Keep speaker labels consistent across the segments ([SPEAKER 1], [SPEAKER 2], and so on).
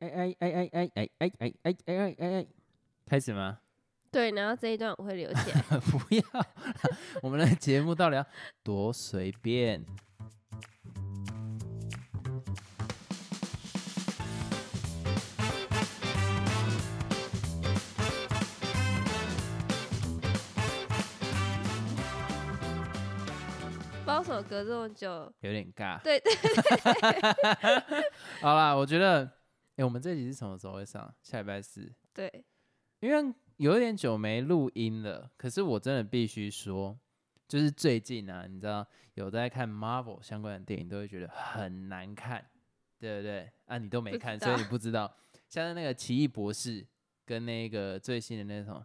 [SPEAKER 1] 哎哎哎哎哎哎哎哎哎哎哎哎，开始吗？
[SPEAKER 2] 对，然后这一段我会留起来。
[SPEAKER 1] 不要，我们的节目到底要多随便？
[SPEAKER 2] 不知道什么隔这么久，
[SPEAKER 1] 有点尬。
[SPEAKER 2] 对对，
[SPEAKER 1] 好啦，我觉得，哎、我们这集是什么时候会上？下礼拜四。
[SPEAKER 2] 对，
[SPEAKER 1] 因为有一点久没录音了，可是我真的必须说，就是最近啊，你知道有在看 Marvel 相关的电影，都会觉得很难看，对不对？啊，你都没看，所以你不知道。像是那个奇异博士跟那个最新的那种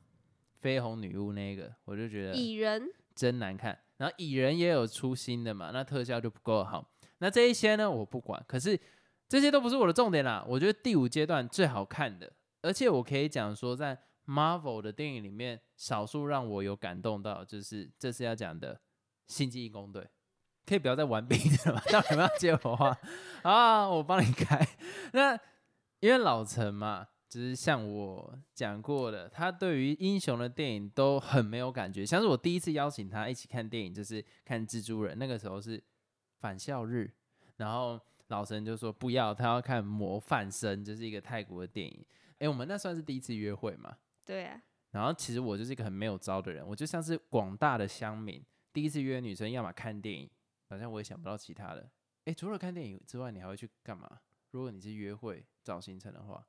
[SPEAKER 1] 绯红女巫那个，我就觉得
[SPEAKER 2] 蚁人
[SPEAKER 1] 真难看。然后蚁人也有出新的嘛，那特效就不够好。那这一些呢，我不管。可是这些都不是我的重点啦。我觉得第五阶段最好看的，而且我可以讲说，在 Marvel 的电影里面，少数让我有感动到，就是这是要讲的《星际义工队》。可以不要再玩笔的了吗？到底有没有要接我话？啊，我帮你开。那因为老陈嘛，就是像我讲过的，他对于英雄的电影都很没有感觉。像是我第一次邀请他一起看电影，就是看蜘蛛人，那个时候是返校日，然后老陈就说不要，他要看《模范生》，就是一个泰国的电影。哎，我们那算是第一次约会嘛？
[SPEAKER 2] 对啊，
[SPEAKER 1] 然后其实我就是一个很没有招的人，我就像是广大的乡民，第一次约女生，要么看电影，好像我也想不到其他的。哎，除了看电影之外，你还会去干嘛？如果你是约会找行程的话，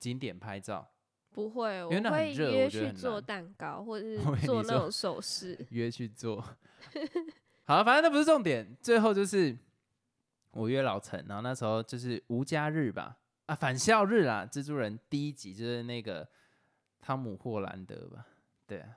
[SPEAKER 1] 景点拍照，
[SPEAKER 2] 不会，我会约去做蛋糕，或者 是做那种首饰。
[SPEAKER 1] 约去做。好了，反正那不是重点，最后就是我约老陈，然后那时候就是无家日吧，啊，返校日啦，蜘蛛人第一集就是那个汤姆霍兰德吧，对啊，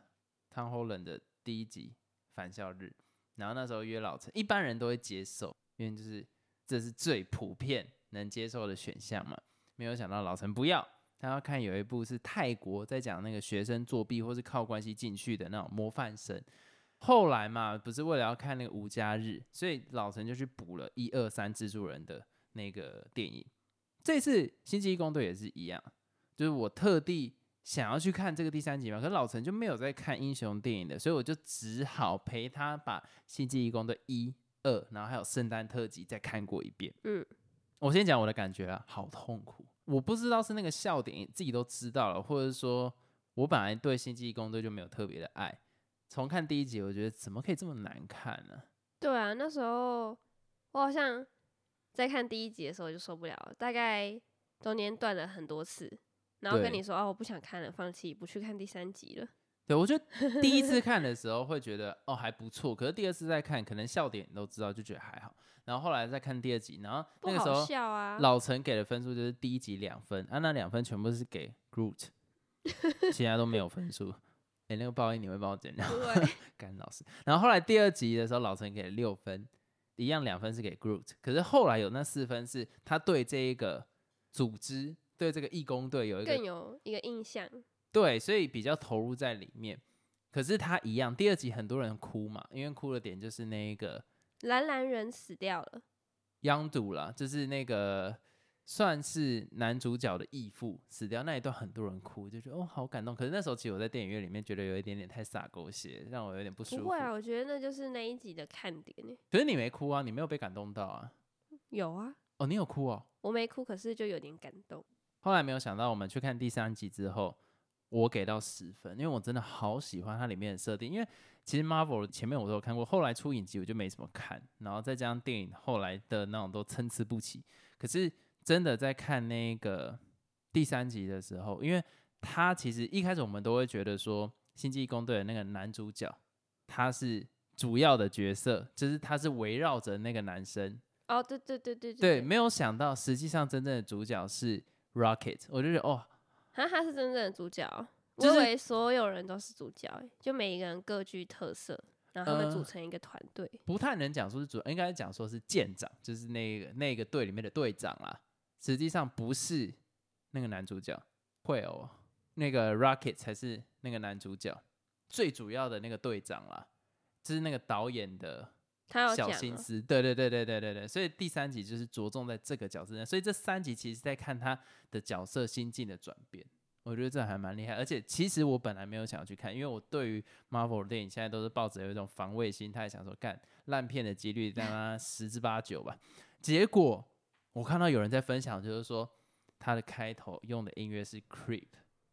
[SPEAKER 1] 汤霍兰的第一集返校日，然后那时候约老陈，一般人都会接受，因为就是这是最普遍能接受的选项嘛，没有想到老陈不要。他要看有一部是泰国在讲那个学生作弊或是靠关系进去的那种模范生，后来嘛，不是为了要看那个无家日，所以老陈就去补了一二三蜘蛛人的那个电影。这次星际义工队也是一样，就是我特地想要去看这个第三集嘛，可是老陈就没有在看英雄电影的，所以我就只好陪他把星际义工队一二，然后还有圣诞特辑再看过一遍。
[SPEAKER 2] 嗯，
[SPEAKER 1] 我先讲我的感觉啊，好痛苦。我不知道是那个笑点自己都知道了，或者说我本来对星际义工队就没有特别的爱。重看第一集，我觉得怎么可以这么难看呢、
[SPEAKER 2] 对啊，那时候我好像在看第一集的时候就受不了了，大概中间断了很多次，然后跟你说哦，我不想看了，放弃，不去看第三集了。
[SPEAKER 1] 对，我觉得 第一次看的时候会觉得哦还不错，可是第二次再看，可能笑点你都知道，就觉得还好。然后后来再看第二集，然后那个时候
[SPEAKER 2] 笑啊！
[SPEAKER 1] 老陈给的分数就是第一集两分，啊，那两分全部是给 Groot，其他都没有分数。哎、那个报应你会帮我剪掉？
[SPEAKER 2] 对，
[SPEAKER 1] 干老师。然后后来第二集的时候，老陈给了六分，一样两分是给 Groot，可是后来有那四分是他对这一个组织，对这个义工队有一个
[SPEAKER 2] 更有一个印象。
[SPEAKER 1] 对，所以比较投入在里面。可是他一样，第二集很多人哭嘛，因为哭的点就是那一个
[SPEAKER 2] 蓝蓝人死掉了，
[SPEAKER 1] 央赌啦，就是那个算是男主角的义父死掉那一段，很多人哭，就觉得哦好感动。可是那时候其实我在电影院里面觉得有一点点太洒狗血，让我有点不舒服。
[SPEAKER 2] 不会啊，我觉得那就是那一集的看点呢。
[SPEAKER 1] 可是你没哭啊，你没有被感动到啊？
[SPEAKER 2] 有啊，
[SPEAKER 1] 哦，你有哭哦。
[SPEAKER 2] 我没哭，可是就有点感动。
[SPEAKER 1] 后来没有想到，我们去看第三集之后，我给到十分，因为我真的好喜欢它里面的设定。因为其实 Marvel 前面我都有看过，后来出影集我就没怎么看，然后再加上电影后来的那种都参差不齐。可是真的在看那个第三集的时候，因为他其实一开始我们都会觉得说，《星际义工队》的那个男主角他是主要的角色，就是他是围绕着那个男生
[SPEAKER 2] 哦，对对对对
[SPEAKER 1] 对，没有想到实际上真正的主角是 Rocket，我就觉得哦，
[SPEAKER 2] 啊，他是真正的主角哦，
[SPEAKER 1] 就是
[SPEAKER 2] 我以为所有人都是主角，哎，就每一个人各具特色，然后他们
[SPEAKER 1] 呃
[SPEAKER 2] 组成一个团队。
[SPEAKER 1] 不太能讲说是主，应该讲说是舰长，就是那个那个队里面的队长啦。实际上不是那个男主角，会哦，那个 Rocket 才是那个男主角，最主要的那个队长啦，就是那个导演的小心思，对对对对对对对，所以第三集就是着重在这个角色上，所以这三集其实在看他的角色心境的转变，我觉得这还蛮厉害。而且其实我本来没有想要去看，因为我对于 Marvel 电影现在都是抱着有一种防卫心态，想说干烂片的几率大概十之八九吧。结果我看到有人在分享，就是说他的开头用的音乐是 Creep。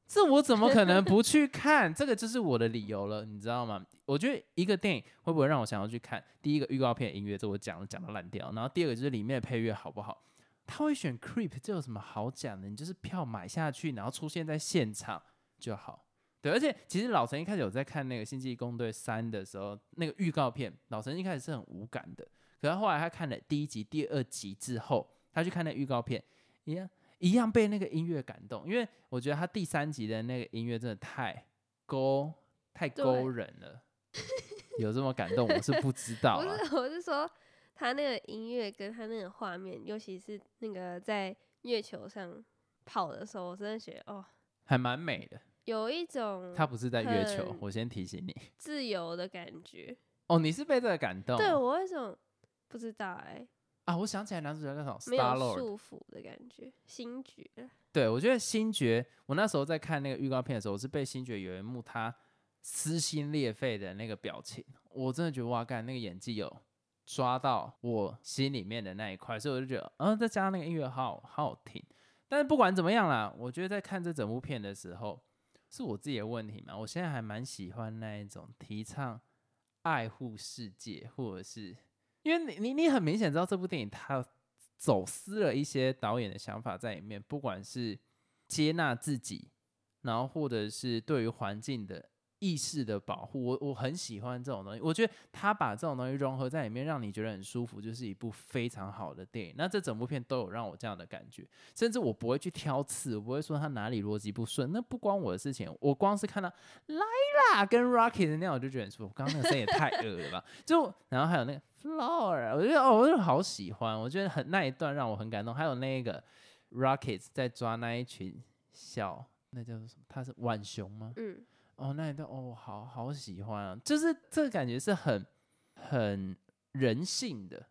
[SPEAKER 1] 这我怎么可能不去看？这个就是我的理由了，你知道吗？我觉得一个电影会不会让我想要去看？第一个预告片音乐，这我讲了讲到烂掉，然后第二个就是里面的配乐好不好？他会选 Creep，这有什么好讲的？你就是票买下去，然后出现在现场就好。对，而且其实老陈一开始有在看那个《星际攻队三》的时候，那个预告片，老陈一开始是很无感的，可是后来他看了第一集、第二集之后，他去看那预告片，一样一样被那个音乐感动，因为我觉得他第三集的那个音乐真的太勾太勾人了，有这么感动我是不知道啊。
[SPEAKER 2] 不是，我是说他那个音乐跟他那个画面，尤其是那个在月球上跑的时候，我真的觉得哦，
[SPEAKER 1] 还蛮美的。
[SPEAKER 2] 有一种
[SPEAKER 1] 他不是在月球，我先提醒你。
[SPEAKER 2] 自由的感觉。
[SPEAKER 1] 哦，你是被这个感动？
[SPEAKER 2] 对我有一种不知道哎、
[SPEAKER 1] 啊，我想起来男主角叫什么
[SPEAKER 2] 没有
[SPEAKER 1] ？Star Lord。
[SPEAKER 2] 束缚的感觉，星爵。
[SPEAKER 1] 对，我觉得星爵，我那时候在看那个预告片的时候，我是被星爵有一幕他撕心裂肺的那个表情，我真的觉得哇，干那个演技有抓到我心里面的那一块，所以我就觉得，嗯，再加上那个音乐好好好听。但是不管怎么样啦，我觉得在看这整部片的时候，是我自己的问题嘛。我现在还蛮喜欢那一种提倡爱护世界，或者是因为你你你很明显知道这部电影它走私了一些导演的想法在里面，不管是接纳自己，然后或者是对于环境的意识的保护，我我很喜欢这种东西。我觉得他把这种东西融合在里面，让你觉得很舒服，就是一部非常好的电影。那这整部片都有让我这样的感觉，甚至我不会去挑刺，我不会说他哪里逻辑不顺，那不关我的事情。我光是看到 Lila 跟 Rocky 的那样，我就觉得很舒服。刚刚那个声音也太恶了吧！就然后还有那个 Flower，我觉得哦，我就好喜欢，我觉得很那一段让我很感动。还有那个 Rocket 在抓那一群小，那叫做什么？他是浣熊吗？
[SPEAKER 2] 嗯，
[SPEAKER 1] 哦，那一段哦，好好喜欢啊！就是这个感觉是很很人性的，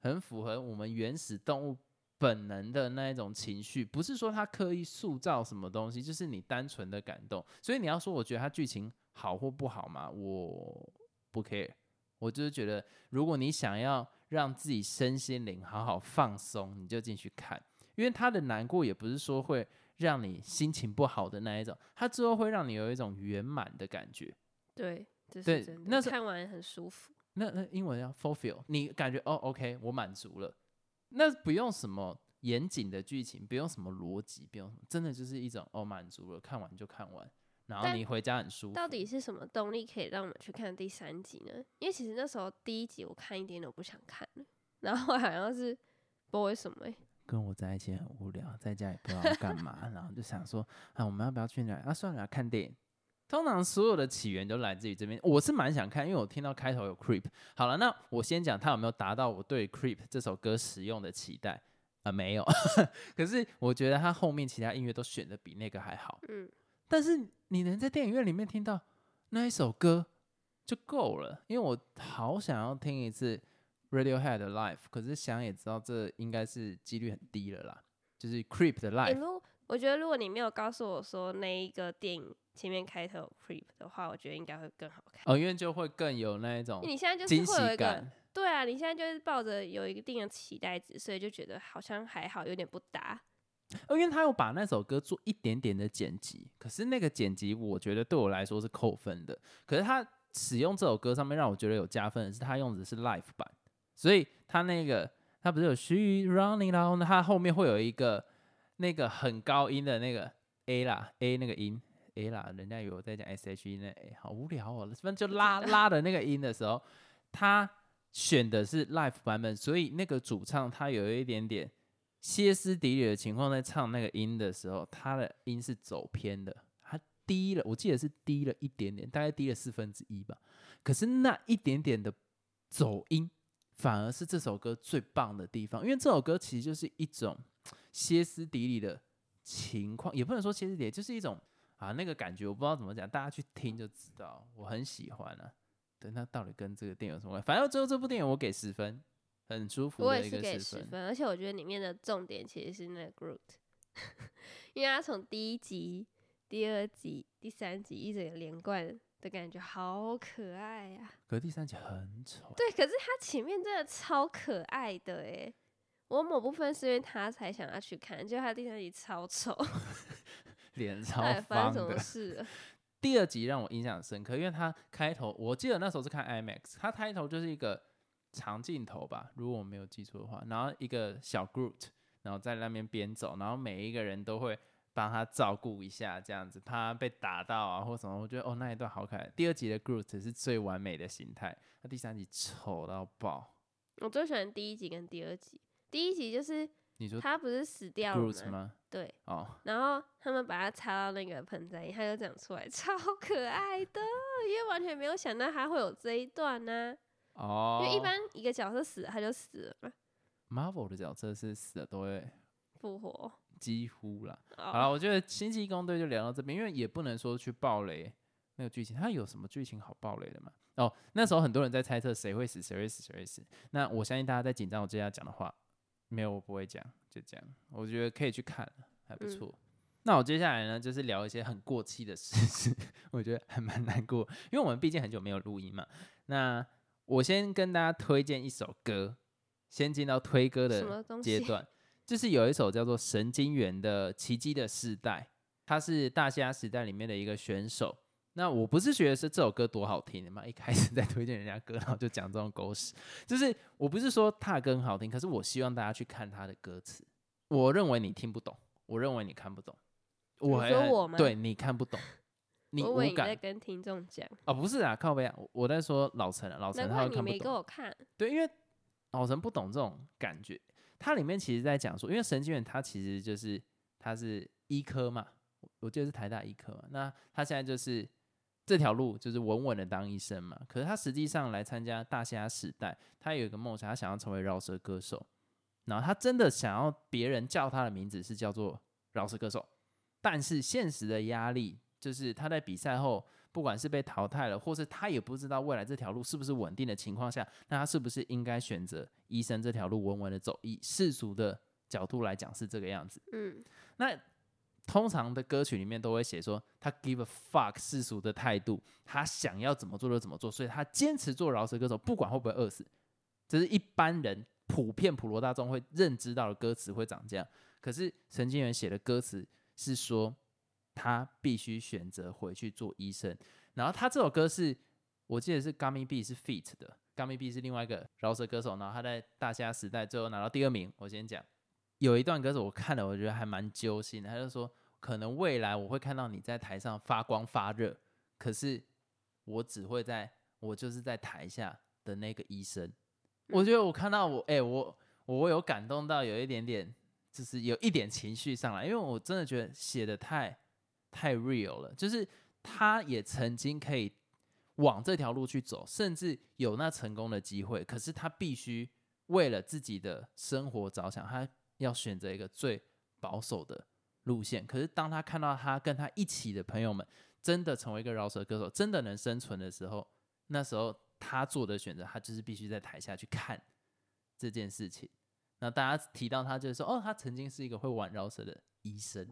[SPEAKER 1] 很符合我们原始动物本能的那一种情绪，不是说他刻意塑造什么东西，就是你单纯的感动。所以你要说，我觉得他剧情好或不好嘛，我不 care。我就是觉得，如果你想要让自己身心灵好好放松，你就进去看，因为他的难过也不是说会让你心情不好的那一种，它之后会让你有一种圆满的感觉。
[SPEAKER 2] 对，这是真的。
[SPEAKER 1] 那
[SPEAKER 2] 看完很舒服。
[SPEAKER 1] 那那英文叫 fulfill，你感觉哦，OK，我满足了，那不用什么严谨的剧情，不用什么逻辑，不用什么，真的就是一种哦满足了，看完就看完，然后你回家很舒服。
[SPEAKER 2] 到底是什么动力可以让我们去看第三集呢？因为其实那时候第一集我看一点都不想看了，然后好像是不知道为什么、欸，
[SPEAKER 1] 跟我在一起很无聊，在家也不知道要干嘛，然后就想说啊，我们要不要去哪？啊，算了，看电影。通常所有的起源都来自于这边，我是蛮想看，因为我听到开头有 Creep。好了，那我先讲它有没有达到我对 Creep 这首歌使用的期待啊、没有。可是我觉得它后面其他音乐都选的比那个还好。
[SPEAKER 2] 嗯，
[SPEAKER 1] 但是你能在电影院里面听到那一首歌就够了，因为我好想要听一次 Radiohead 的 Life，可是想也知道这应该是几率很低了啦，就是 Creep 的
[SPEAKER 2] 欸
[SPEAKER 1] Live。
[SPEAKER 2] 如我觉得如果你没有告诉我说那一个电影前面开头有 creep 的话，我觉得应该会更好看。
[SPEAKER 1] 哦，因为就会更有那一种
[SPEAKER 2] 你现在就是会有一个。对啊，你现在就是抱着有一定的期待值，所以就觉得好像还好，有点不搭。
[SPEAKER 1] 哦，因为他有把那首歌做一点点的剪辑，可是那个剪辑我觉得对我来说是扣分的。可是他使用这首歌上面让我觉得有加分的是，他用的是 Life 版，所以他那个他不是有 she running，然后呢，他后面会有一个那个很高音的那个 A 啦 A 那个音 A 啦，人家以为我在讲 S H E 那 A，好无聊哦，反正就拉 拉的那个音的时候，他选的是 live 版本，所以那个主唱他有一点点。歇斯底里的情况，在唱那个音的时候，他的音是走偏的，他低了，我记得是低了一点点，大概低了四分之一吧。可是那一点点的走音，反而是这首歌最棒的地方，因为这首歌其实就是一种歇斯底里的情况，也不能说歇斯底里，就是一种啊那个感觉，我不知道怎么讲，大家去听就知道，我很喜欢啊。对，那到底跟这个电影有什么关系？反正最后这部电影我给十分，很舒服
[SPEAKER 2] 我
[SPEAKER 1] 的一个
[SPEAKER 2] 也是给
[SPEAKER 1] 十分。
[SPEAKER 2] 分，而且我觉得里面的重点其实是那个 Groot，因为他从第一集、第二集、第三集一整个连贯的感觉，好可爱呀、
[SPEAKER 1] 可是第三集很丑，
[SPEAKER 2] 对，可是他前面真的超可爱的诶，我某部分是因为他才想要去看，结果他第三集超丑，
[SPEAKER 1] 脸超方的
[SPEAKER 2] 生什么。事？
[SPEAKER 1] 第二集让我印象深刻，因为他开头我记得那时候是看 IMAX，他开头就是一个长镜头吧，如果我没有记错的话，然后一个小 Groot，然后在那边边走，然后每一个人都会帮他照顾一下，这样子怕他被打到啊或什么。我觉得哦那一段好可爱。第二集的 Groot 是最完美的形态，那第三集丑到爆。
[SPEAKER 2] 我最喜欢第一集跟第二集，第一集就是
[SPEAKER 1] 你说
[SPEAKER 2] 他不是死掉了吗？
[SPEAKER 1] 吗？
[SPEAKER 2] 对，
[SPEAKER 1] 哦，
[SPEAKER 2] 然后他们把它插到那个盆栽里，他就长出来，超可爱的，因为完全没有想到他会有这一段呢、
[SPEAKER 1] 哦，
[SPEAKER 2] 因为一般一个角色死了他就死了嘛
[SPEAKER 1] ，Marvel 的角色是死了都会
[SPEAKER 2] 复活。
[SPEAKER 1] 几乎啦。好
[SPEAKER 2] 哦，
[SPEAKER 1] 了，我觉得星际义工队就聊到这边，因为也不能说去暴雷那个剧情，它有什么剧情好暴雷的嘛？哦，那时候很多人在猜测谁会死，谁会死，谁会死。那我相信大家在紧张我接下来讲的话，没有我不会讲，就这样。我觉得可以去看，还不
[SPEAKER 2] 嗯
[SPEAKER 1] 错。那我接下来呢，就是聊一些很过气的事情，我觉得还蛮难过，因为我们毕竟很久没有录音嘛。那我先跟大家推荐一首歌，先进到推歌的？阶段，就是有一首叫做《神经元》的《奇迹的时代》，他是大虾时代里面的一个选手。那我不是觉得是这首歌多好听的嘛，一开始在推荐人家歌，然后就讲这种狗屎，就是我不是说他的歌很好听，可是我希望大家去看他的歌词。我认为你听不懂，我认为你看不懂，我
[SPEAKER 2] 说
[SPEAKER 1] 还
[SPEAKER 2] 我吗
[SPEAKER 1] 对你看不懂，你无
[SPEAKER 2] 我以为你在
[SPEAKER 1] 感
[SPEAKER 2] 跟听众讲，
[SPEAKER 1] 哦，不是啊，靠背啊，我我在说老陈啊，老陈他看不懂。
[SPEAKER 2] 给我看。
[SPEAKER 1] 对，因为老陈不懂这种感觉。它里面其实在讲说，因为神经元它其实就是它是医科嘛，我我记得是台大医科嘛。那他现在就是这条路就是稳稳的当医生嘛。可是他实际上来参加大虾时代，他有一个梦想，他想要成为饶舌歌手。然后他真的想要别人叫他的名字是叫做饶舌歌手，但是现实的压力就是他在比赛后不管是被淘汰了，或是他也不知道未来这条路是不是稳定的情况下，那他是不是应该选择医生这条路稳稳的走？以世俗的角度来讲是这个样子。
[SPEAKER 2] 嗯，
[SPEAKER 1] 那通常的歌曲里面都会写说他 give a fuck 世俗的态度，他想要怎么做就怎么做，所以他坚持做饶舌歌手，不管会不会饿死。这是一般人普遍普罗大众会认知到的歌词会长这样。可是神经元写的歌词是说他必须选择回去做医生。然后他这首歌是我记得是 Gummy B 是 feat 的，Gummy B 是另外一个饶舌歌手，然后他在大虾时代最后拿到第二名。我先讲。有一段歌词我看了，我觉得还蛮揪心的。他就说，可能未来我会看到你在台上发光发热，可是我只会在我就是在台下的那个医生。我觉得我看到我，哎、我我有感动到有一点点，就是有一点情绪上来，因为我真的觉得写的太太 real 了，就是他也曾经可以往这条路去走，甚至有那成功的机会，可是他必须为了自己的生活着想，他要选择一个最保守的路线。可是当他看到他跟他一起的朋友们真的成为一个饶舌歌手，真的能生存的时候，那时候他做的选择，他就是必须在台下去看这件事情。那大家提到他，就是说，哦，他曾经是一个会玩饶舌的医生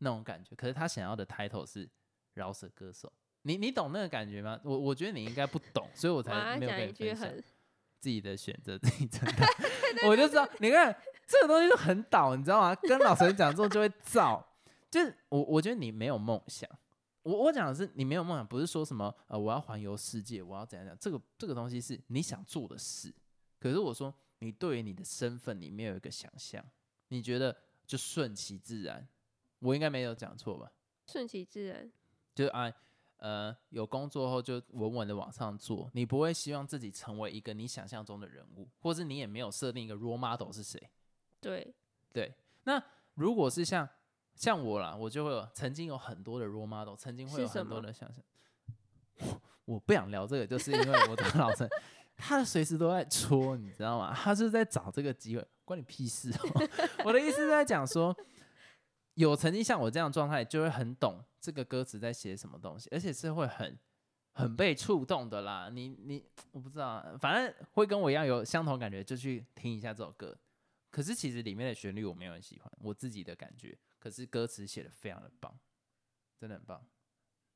[SPEAKER 1] 那种感觉。可是他想要的 title 是饶舌歌手。你你懂那个感觉吗？我我觉得你应该不懂，所以我
[SPEAKER 2] 我
[SPEAKER 1] 才没有跟你分享。自己的选择，自己承担。我就知道，你看这个东西就很倒，你知道吗？跟老师讲之后就会造。就是我，我觉得你没有梦想。我我讲的是你没有梦想，不是说什么呃我要环游世界，我要怎样讲。这个这个东西是你想做的事。可是我说你对于你的身份你没有一个想象，你觉得就顺其自然。我应该没有讲错吧？
[SPEAKER 2] 顺其自然。
[SPEAKER 1] 就是啊，呃，有工作后就稳稳的往上做，你不会希望自己成为一个你想象中的人物，或是你也没有设定一个 role model 是谁。
[SPEAKER 2] 对，
[SPEAKER 1] 对，那如果是像像我啦，我就会有曾经有很多的 role model，曾经会有很多的想象。我不想聊这个，就是因为我的老陈，他随时都在戳，你知道吗？他就是在找这个机会，关你屁事哦。我的意思是在讲说，有曾经像我这样状态，就会很懂这个歌词在写什么东西，而且是会很很被触动的啦。你你我不知道，反正会跟我一样有相同感觉，就去听一下这首歌。可是其实里面的旋律我没有很喜欢，我自己的感觉。可是歌词写的非常的棒，真的很棒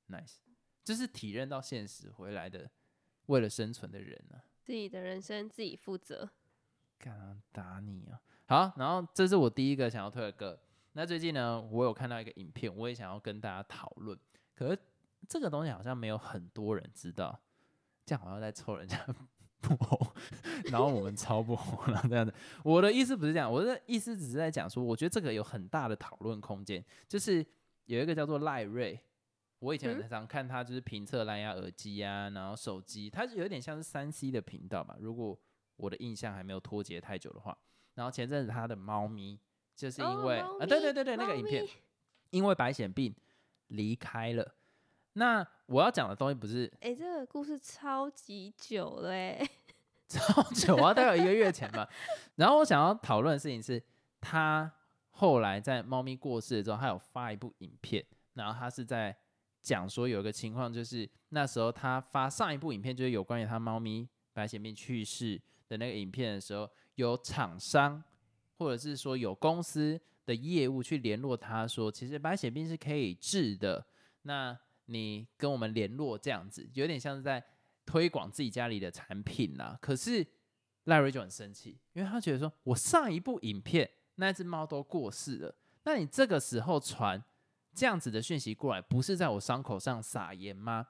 [SPEAKER 1] ，nice，就是体认到现实回来的，为了生存的人呢、
[SPEAKER 2] 自己的人生自己负责。
[SPEAKER 1] 干嘛打你啊？好，然后这是我第一个想要推的歌。那最近呢，我有看到一个影片，我也想要跟大家讨论。可是这个东西好像没有很多人知道，这样好像在凑人家 不红，然后我们超不红了这样子。我的意思不是这样，我的意思只是在讲说，我觉得这个有很大的讨论空间。就是有一个叫做赖瑞，我以前
[SPEAKER 2] 嗯
[SPEAKER 1] 很常看他就是评测蓝牙耳机啊，然后手机，它有点像是三 C 的频道吧。如果我的印象还没有脱节太久的话，然后前阵子他的猫咪就是因为、啊，对
[SPEAKER 2] 咪
[SPEAKER 1] 对对对，那个影片因为白血病离开了。那我要讲的东西不是
[SPEAKER 2] 哎、这个故事超级久了哎、
[SPEAKER 1] 超久啊，大概有一个月前吧。然后我想要讨论的事情是，他后来在猫咪过世了之后，他有发一部影片，然后他是在讲说有一个情况，就是那时候他发上一部影片，就是有关于他猫咪白血病去世的那个影片的时候，有厂商或者是说有公司的业务去联络他说，其实白血病是可以治的，那你跟我们联络这样子，有点像是在推广自己家里的产品啦。可是赖瑞就很生气，因为他觉得说，我上一部影片那只猫都过世了，那你这个时候传这样子的讯息过来，不是在我伤口上撒盐吗？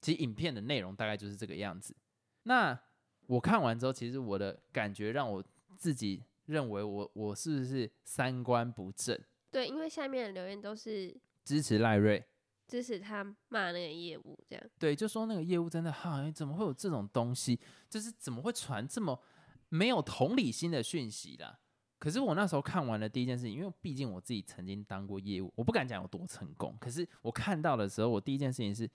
[SPEAKER 1] 其实影片的内容大概就是这个样子。那我看完之后，其实我的感觉让我自己认为我我是不是三观不正，
[SPEAKER 2] 对，因为下面的留言都是
[SPEAKER 1] 支持赖瑞。
[SPEAKER 2] 支持他骂那个业务这样。
[SPEAKER 1] 对，就说那个业务真的哈，怎么会有这种东西？就是怎么会传这么没有同理心的讯息啦？可是我那时候看完了第一件事情，因为毕竟我自己曾经当过业务，我不敢讲有多成功。可是我看到的时候，我第一件事情是，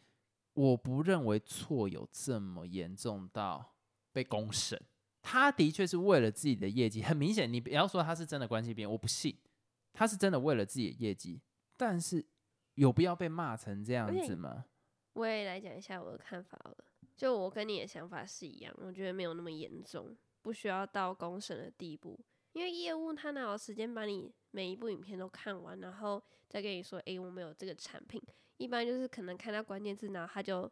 [SPEAKER 1] 我不认为错有这么严重到被公审。他的确是为了自己的业绩，很明显，你不要说他是真的关系边，我不信，他是真的为了自己的业绩。但是有必要被骂成这样子吗？
[SPEAKER 2] 我也来讲一下我的看法了。就我跟你的想法是一样，我觉得没有那么严重，不需要到公审的地步。因为业务他哪有时间把你每一部影片都看完，然后再跟你说，诶，我们有这个产品。一般就是可能看到关键字，然后他就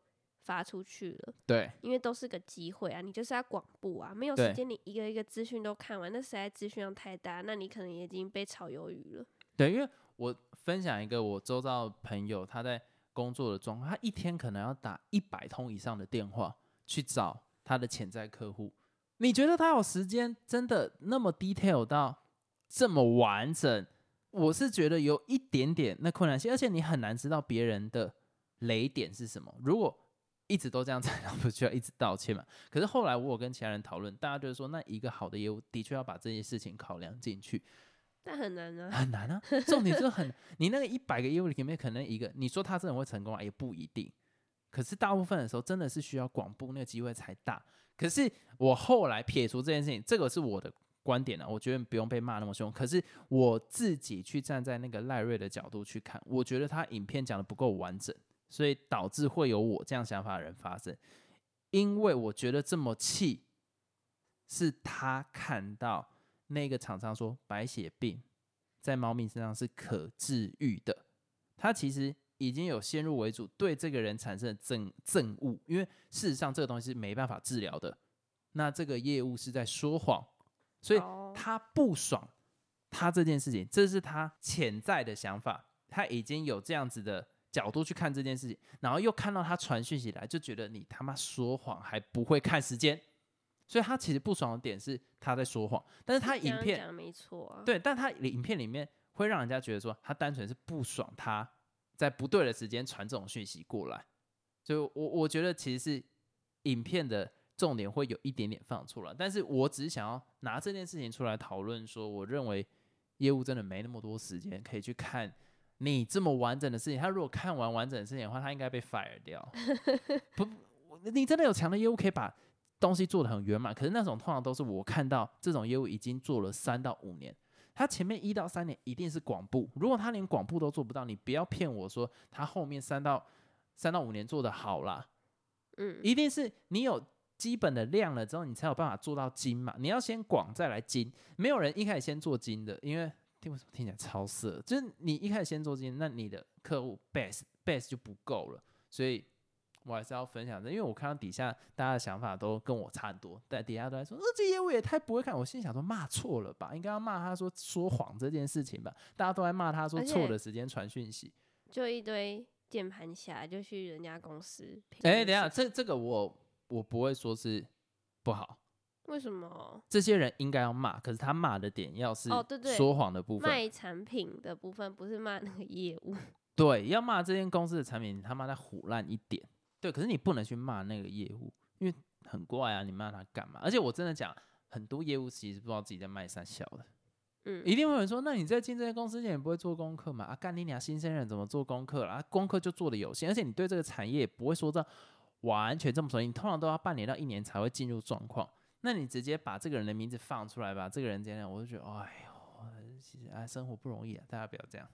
[SPEAKER 2] 发出去了。
[SPEAKER 1] 对，
[SPEAKER 2] 因为都是个机会啊，你就是要广布啊，没有时间你一个一个资讯都看完，那实在资讯量太大，那你可能也已经被炒鱿鱼了。
[SPEAKER 1] 对，因为我分享一个我周遭的朋友他在工作的状况，他一天可能要打一百通以上的电话去找他的潜在客户。你觉得他有时间真的那么 detail 到这么完整？我是觉得有一点点那困难性，而且你很难知道别人的雷点是什么。如果一直都这样子，那不需要一直道歉嘛？可是后来我有跟其他人讨论，大家就是说，那一个好的业务的确要把这些事情考量进去。
[SPEAKER 2] 但很难啊，
[SPEAKER 1] 很难啊，重点就是很，你那个一百个业务里面可能一个，你说他真的会成功啊，也不一定。可是大部分的时候真的是需要广布，那个机会才大。可是我后来撇除这件事情，这个是我的观点啊，我觉得不用被骂那么凶。可是我自己去站在那个赖瑞的角度去看，我觉得他影片讲的不够完整，所以导致会有我这样想法的人发生。因为我觉得这么气，是他看到那个厂商说白血病在猫咪身上是可治愈的，他其实已经有先入为主对这个人产生了憎憎恶，因为事实上这个东西是没办法治疗的。那这个业务是在说谎，所以
[SPEAKER 2] 哦
[SPEAKER 1] 他不爽他这件事情，这是他潜在的想法，他已经有这样子的角度去看这件事情，然后又看到他传讯息来，就觉得你他妈说谎还不会看时间，所以他其实不爽的点是他在说谎，但是他影片
[SPEAKER 2] 没错啊。
[SPEAKER 1] 对，但他影片里面会让人家觉得说他单纯是不爽他在不对的时间传这种讯息过来，所以我我觉得其实是影片的重点会有一点点放出来，但是我只是想要拿这件事情出来讨论，说我认为业务真的没那么多时间可以去看你这么完整的事情，他如果看完完整的事情的话，他应该被 fire 掉。不，你真的有强的业务可以把东西做得很圆满，可是那种通常都是我看到这种业务已经做了三到五年。他前面一到三年一定是广布，如果他连广布都做不到，你不要骗我说他后面三到三到五年做得好啦。
[SPEAKER 2] 嗯，
[SPEAKER 1] 一定是你有基本的量了之后，你才有办法做到精嘛。你要先广再来精，没有人一开始先做精的，因为听为什么听起来超色？就是你一开始先做这些，那你的客户 base base 就不够了，所以。我还是要分享的，因为我看到底下大家的想法都跟我差很多，但底下都在说，呃这业务也太不会看。我心想说，骂错了吧？应该要骂他说说谎这件事情吧？大家都在骂他说错的时间传讯息，
[SPEAKER 2] 就一堆键盘侠就去人家公司。
[SPEAKER 1] 哎，等下，这这个我我不会说是不好。
[SPEAKER 2] 为什么？
[SPEAKER 1] 这些人应该要骂，可是他骂的点要是
[SPEAKER 2] 哦，对对，
[SPEAKER 1] 说谎的部分，
[SPEAKER 2] 卖产品的部分，不是骂那个业务。
[SPEAKER 1] 对，要骂这间公司的产品，他妈再虎烂一点。对，可是你不能去骂那个业务，因为很怪啊！你骂他干嘛？而且我真的讲，很多业务其实不知道自己在卖啥小的，
[SPEAKER 2] 嗯，
[SPEAKER 1] 一定会有人说，那你在进这些公司前，你不会做功课嘛？啊，干你娘！新鲜人怎么做功课啦？功课就做的有限，而且你对这个产业不会说这完全这么熟悉，你通常都要半年到一年才会进入状况。那你直接把这个人的名字放出来吧，这个人怎样，我就觉得，哎呦，其实啊，生活不容易啊，大家不要这样。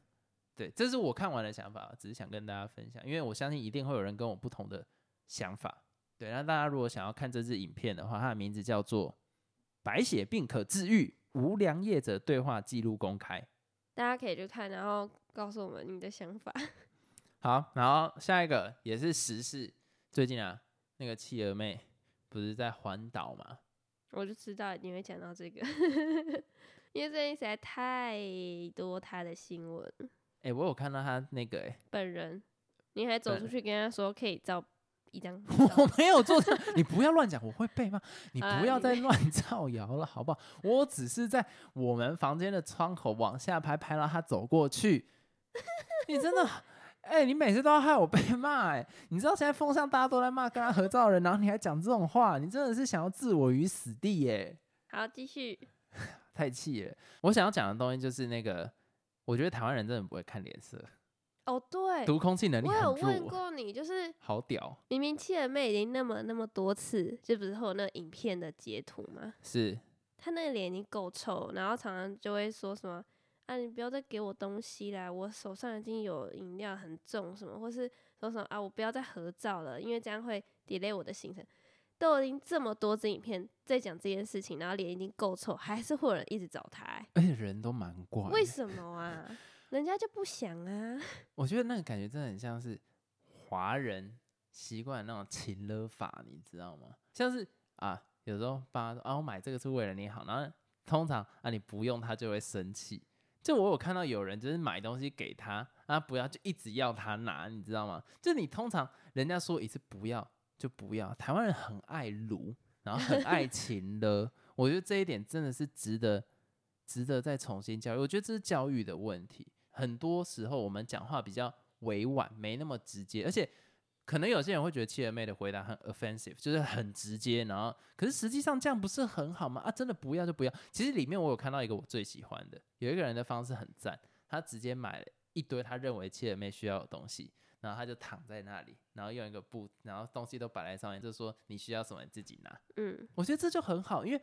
[SPEAKER 1] 对，这是我看完的想法，只是想跟大家分享，因为我相信一定会有人跟我不同的想法。对，那大家如果想要看这支影片的话，它的名字叫做《白血病可治愈，无良业者对话记录公开》，
[SPEAKER 2] 大家可以去看，然后告诉我们你的想法。
[SPEAKER 1] 好，然后下一个也是时事，最近啊，那个企鹅妹不是在环岛吗？
[SPEAKER 2] 我就知道你会讲到这个，因为最近实在太多他的新闻。
[SPEAKER 1] 哎，我有看到他那个哎，
[SPEAKER 2] 本人，你还走出去跟他说可以照一张？
[SPEAKER 1] 我没有做，你不要乱讲，我会背吗？你不要再乱造谣了，好不好？我只是在我们房间的窗口往下拍，拍到他走过去。你真的，哎，你每次都要害我被 骂，哎，你知道现在风向大家都在骂跟他合照的人，然后你还讲这种话，你真的是想要置我于死地，哎。
[SPEAKER 2] 好，继续。
[SPEAKER 1] 太气了！我想要讲的东西就是那个。我觉得台湾人真的不会看脸色。
[SPEAKER 2] 哦，对，
[SPEAKER 1] 读空气能力。
[SPEAKER 2] 我有问过你，就是
[SPEAKER 1] 好屌。
[SPEAKER 2] 明明气人妹已经那么那么多次，就不是会有那影片的截图吗？
[SPEAKER 1] 是。
[SPEAKER 2] 他那个脸已经够臭，然后常常就会说什么：“啊，你不要再给我东西啦，我手上已经有饮料很重什么，或是说什么啊，我不要再合照了，因为这样会 delay 我的行程。”都已经这么多支影片在讲这件事情，然后脸已经够臭，还是会有人一直找他。
[SPEAKER 1] 而且人都蛮怪，
[SPEAKER 2] 为什么啊？人家就不想啊？
[SPEAKER 1] 我觉得那个感觉真的很像是华人习惯那种情勒法，你知道吗？像是啊，有时候爸说啊，我买这个是为了你好，然后通常啊你不用他就会生气。就我有看到有人就是买东西给他啊，不要就一直要他拿，你知道吗？就你通常人家说一次不要。就不要，台湾人很爱撸，然后很爱情的，我觉得这一点真的是值得，值得再重新教育。我觉得这是教育的问题，很多时候我们讲话比较委婉，没那么直接，而且可能有些人会觉得七儿妹的回答很 offensive，就是很直接，然后可是实际上这样不是很好吗？啊，真的不要就不要。其实里面我有看到一个我最喜欢的，有一个人的方式很赞，他直接买了一堆他认为七儿妹需要的东西。然后他就躺在那里，然后用一个布，然后东西都摆在上面，就说你需要什么你自己拿。
[SPEAKER 2] 嗯，
[SPEAKER 1] 我觉得这就很好，因为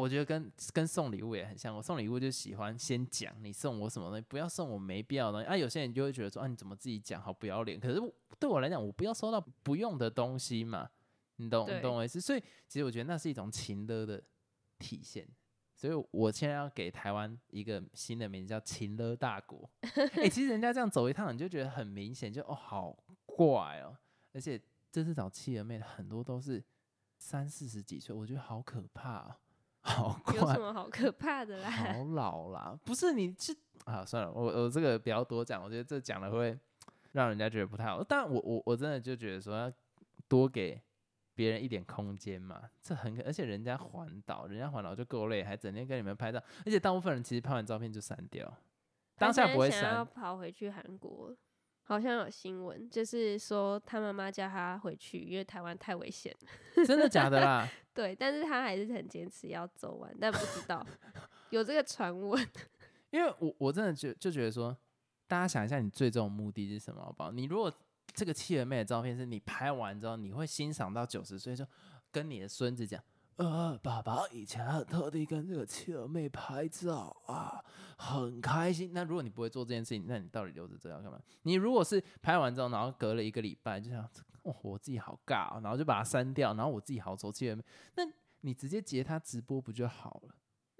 [SPEAKER 1] 我觉得跟跟送礼物也很像。我送礼物就喜欢先讲你送我什么东西，不要送我没必要的东西。啊，有些人就会觉得说啊，你怎么自己讲好不要脸？可是对我来讲，我不要收到不用的东西嘛，你懂你懂我意思？所以其实我觉得那是一种情的的体现。所以我现在要给台湾一个新的名字，叫“情勒大国 ”。哎，其实人家这样走一趟，你就觉得很明显，就哦，好怪哦。而且这次找妻儿妹的很多都是三四十几岁，我觉得好可怕哦，好怪。
[SPEAKER 2] 有什么好可怕的啦？
[SPEAKER 1] 好老啦，不是你这啊？算了，我我这个不要多讲，我觉得这讲了会让人家觉得不太好。但我我我真的就觉得说要多给。别人一点空间嘛，这很可，而且人家环岛，人家环岛就够累，还整天跟你们拍照，而且大部分人其实拍完照片就删掉，当下不会删。
[SPEAKER 2] 要跑回去韩国，好像有新闻，就是说他妈妈叫他回去，因为台湾太危险。
[SPEAKER 1] 真的假的啦？
[SPEAKER 2] 对，但是他还是很坚持要走完，但不知道有这个传闻。
[SPEAKER 1] 因为我我真的就就觉得说，大家想一下，你最终目的是什么？好不好？你如果这个妻儿妹的照片是你拍完之后，你会欣赏到九十岁，就跟你的孙子讲：“呃，爸爸以前还特地跟这个七儿妹拍照啊，很开心。那如果你不会做这件事情，那你到底留着这样干嘛？你如果是拍完之后，然后隔了一个礼拜，就想，哦，我自己好尬、哦，然后就把它删掉，然后我自己好走妻儿妹，那你直接截他直播不就好了？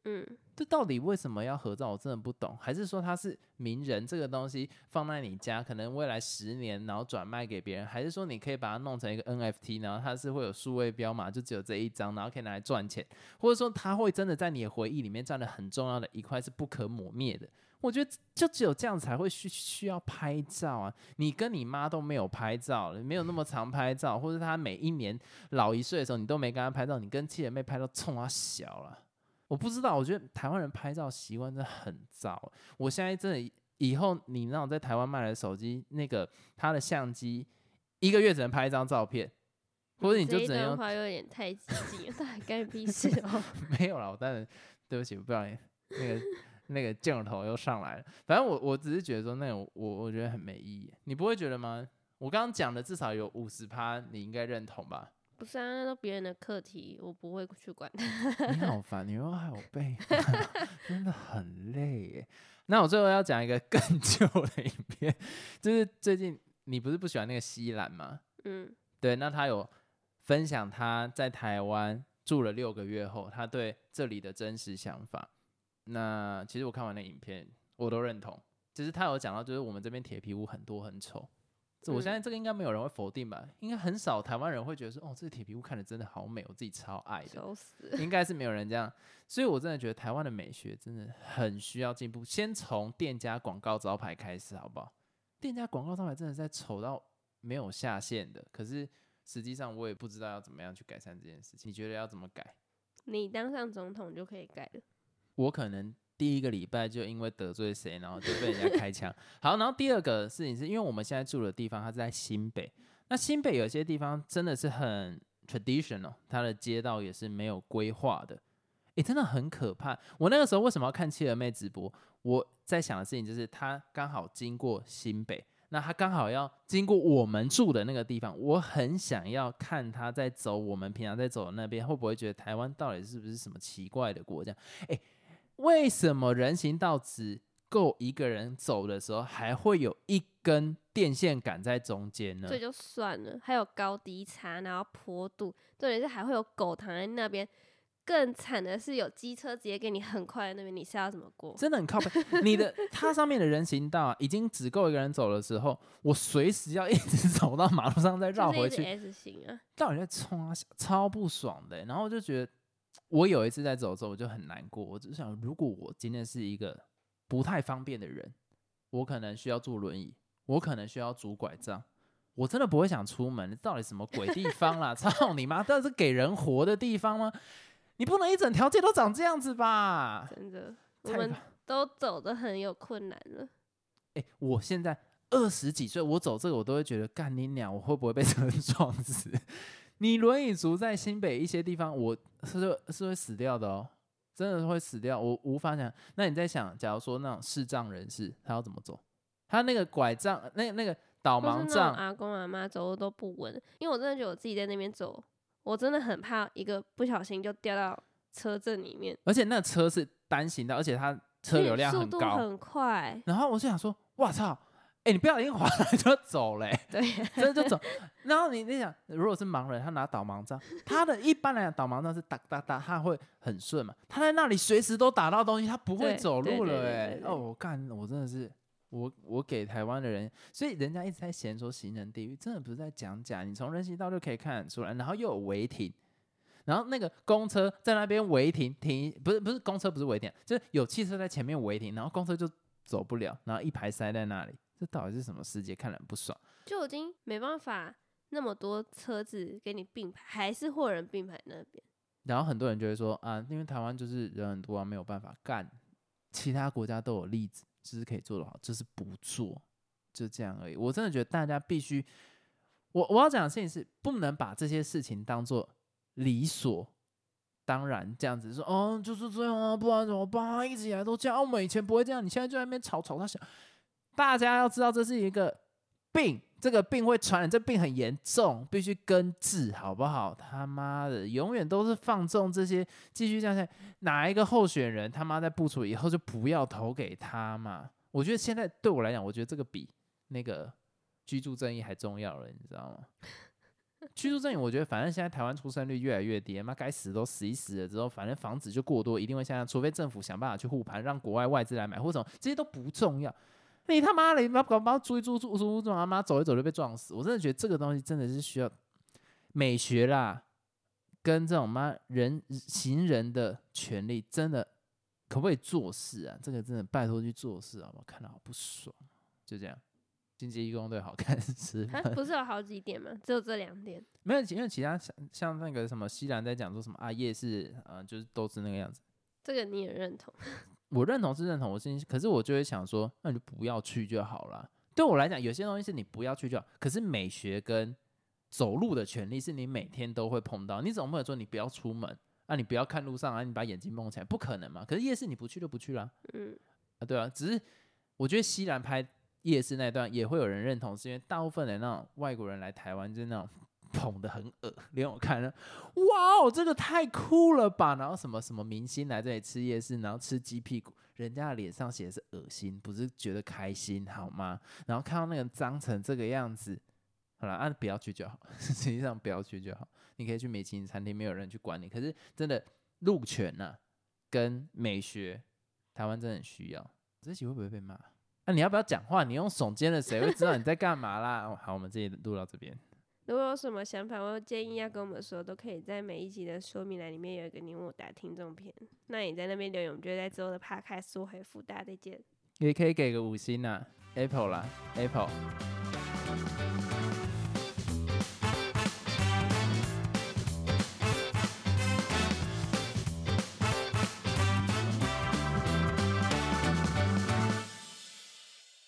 [SPEAKER 2] 嗯，
[SPEAKER 1] 这到底为什么要合照？我真的不懂。还是说他是名人这个东西放在你家，可能未来十年然后转卖给别人？还是说你可以把它弄成一个 NFT，然后它是会有数位标码，就只有这一张，然后可以拿来赚钱？或者说它会真的在你的回忆里面占了很重要的一块，是不可磨灭的？我觉得就只有这样才会需需要拍照啊！你跟你妈都没有拍照，没有那么常拍照，或者他每一年老一岁的时候你都没跟他拍照，你跟七姐妹拍照冲他小了。我不知道，我觉得台湾人拍照习惯真的很糟。我现在真的以后你那种在台湾卖的手机，那个他的相机一个月只能拍一张照片，或者你就只能用
[SPEAKER 2] 这一段话有点太激进了，到底干你屁事哦？
[SPEAKER 1] 没有啦，我当然对不起，不然那个那个镜头又上来了。反正我我只是觉得说那种我我觉得很没意义，你不会觉得吗？我刚刚讲的至少有五十趴，你应该认同吧？
[SPEAKER 2] 不是啊，那都别人的课题，我不会去管他。
[SPEAKER 1] 你好 烦，你又害我背，真的很累耶。那我最后要讲一个更 旧的影片，就是最近你不是不喜欢那个西兰吗？
[SPEAKER 2] 嗯，
[SPEAKER 1] 对，那他有分享他在台湾住了六个月后，他对这里的真实想法。那其实我看完那影片，我都认同。就是他有讲到，就是我们这边铁皮屋很多很丑。这我
[SPEAKER 2] 嗯
[SPEAKER 1] 相信这个应该没有人会否定吧？应该很少台湾人会觉得说，哦，这个铁皮屋看的真的好美，我自己超爱的。应该是没有人这样，所以我真的觉得台湾的美学真的很需要进步。先从店家广告招牌开始，好不好？店家广告招牌真的在丑到没有下限的，可是实际上我也不知道要怎么样去改善这件事情。你觉得要怎么改？
[SPEAKER 2] 你当上总统就可以改了。
[SPEAKER 1] 我可能第一个礼拜就因为得罪谁，然后就被人家开枪。好，然后第二个事情是因为我们现在住的地方它是在新北，那新北有些地方真的是很 traditional，它的街道也是没有规划的，诶，真的很可怕。我那个时候为什么要看七儿妹直播？我在想的事情就是，她刚好经过新北。那她刚好要经过我们住的那个地方，我很想要看她在走我们平常在走的那边，会不会觉得台湾到底是不是什么奇怪的国家？诶，为什么人行道只够一个人走的时候，还会有一根电线杆在中间呢
[SPEAKER 2] 这？就算了，还有高低差，然后坡度，重点是还会有狗躺在那边。更惨的是有机车直接给你很快的那边，你是要怎么过？
[SPEAKER 1] 真的很靠背。你的它上面的人行道、啊、已经只够一个人走的时候，我随时要一直走到马路上再绕回去
[SPEAKER 2] ，S 型啊，
[SPEAKER 1] 到底在冲啊，超不爽的欸、然后我就觉得，我有一次在走的时候，我就很难过。我只想，如果我今天是一个不太方便的人，我可能需要坐轮椅，我可能需要拄拐杖。我真的不会想出门，到底什么鬼地方啦？操你妈！这是给人活的地方吗？你不能一整条街都长这样子吧？
[SPEAKER 2] 真的，我们都走的很有困难了。
[SPEAKER 1] 哎、我现在二十几岁，我走这个我都会觉得干你娘，我会不会被 车撞死？你轮椅族在新北一些地方，我是是会死掉的哦，真的是会死掉，我无法想。那你在想，假如说那种视障人士，他要怎么走？他那个拐杖，那那个导盲杖，
[SPEAKER 2] 阿公阿妈走路都不稳，因为我真的觉得我自己在那边走，我真的很怕一个不小心就掉到车阵里面，
[SPEAKER 1] 而且那车是单行道，而且它车流量
[SPEAKER 2] 速
[SPEAKER 1] 很高。
[SPEAKER 2] 度很快，
[SPEAKER 1] 然后我就想说，哇操！哎、你不小心滑了就走嘞、
[SPEAKER 2] 对，
[SPEAKER 1] 真的就走。然后你你想，如果是盲人，他拿导盲杖，他的一般来讲导盲杖是哒哒哒，他会很顺嘛。他在那里随时都打到东西，他不会走路了哎、哦，我干，我真的是。我我给台湾的人，所以人家一直在嫌说行人地狱，真的不是在讲假，你从人行道就可以看得出来，然后又有违停，然后那个公车在那边违停停，不是不是公车不是违停，就是有汽车在前面违停，然后公车就走不了，然后一排塞在那里，这到底是什么世界？看了很不爽。
[SPEAKER 2] 就已经没办法那么多车子给你并排，还是会有人并排那边。
[SPEAKER 1] 然后很多人就会说啊，因为台湾就是人很多啊，没有办法干。其他国家都有例子，就是可以做得好，就是不做，就这样而已。我真的觉得大家必须，我我要讲的事情是，不能把这些事情当做理所当然这样子说，哦，就是这样啊，不然怎么办啊？一直以来都这样，我们以前不会这样，你现在就在那边吵吵他想，大家要知道这是一个病，这个病会传染，这病很严重，必须根治，好不好？他妈的，永远都是放纵这些，继续这样下，哪一个候选人他妈在不出以后就不要投给他嘛？我觉得现在对我来讲，我觉得这个比那个居住正义还重要了，你知道吗？居住正义，我觉得反正现在台湾出生率越来越低，妈该死都死一死了之后，反正房子就过多，一定会下降，除非政府想办法去护盘，让国外外资来买或什么，这些都不重要。你他妈的，你妈搞把租一租租租租，他妈走一走就被撞死。我真的觉得这个东西真的是需要美学啦，跟这种妈人行人的权利，真的可不可以做事啊？这个真的拜托去做事好不好？看到好不爽，就这样。经济义工队好看是？
[SPEAKER 2] 它不是有好几点吗？只有这两点？
[SPEAKER 1] 没有，因为其他像像那个什么西兰在讲说什么啊夜市啊，就是都是那个样子。
[SPEAKER 2] 这个你也认同？
[SPEAKER 1] 我认同是认同，我心，可是我就会想说，那你就不要去就好了。对我来讲，有些东西是你不要去就好。可是美学跟走路的权利是你每天都会碰到，你总不能说你不要出门啊，你不要看路上啊，你把眼睛蒙起来，不可能嘛。可是夜市你不去就不去啦，嗯啊，对啊。只是我觉得西兰拍夜市那段也会有人认同，是因为大部分的那种外国人来台湾就是那种。捧的很恶，连我看了，哇哦，这个太酷了吧！然后什么什么明星来这里吃夜市，然后吃鸡屁股，人家的脸上写的是恶心，不是觉得开心好吗？然后看到那个脏成这个样子，好了，啊，不要去就好，实际上不要去就好。你可以去美其林餐厅，没有人去管你。可是真的路权呐，跟美学，台湾真的很需要。这期会不会被骂？那你要不要讲话？你用耸肩的，谁会知道你在干嘛啦？好，我们这里录到这边。
[SPEAKER 2] 如果有什么想法或建议要跟我们说，都可以在每一集的说明栏里面有一个你我答听众篇。那你在那边留言，我们就在之后的 podcast 回复。大家再见。
[SPEAKER 1] 也可以给个五星啊，Apple 啦，Apple。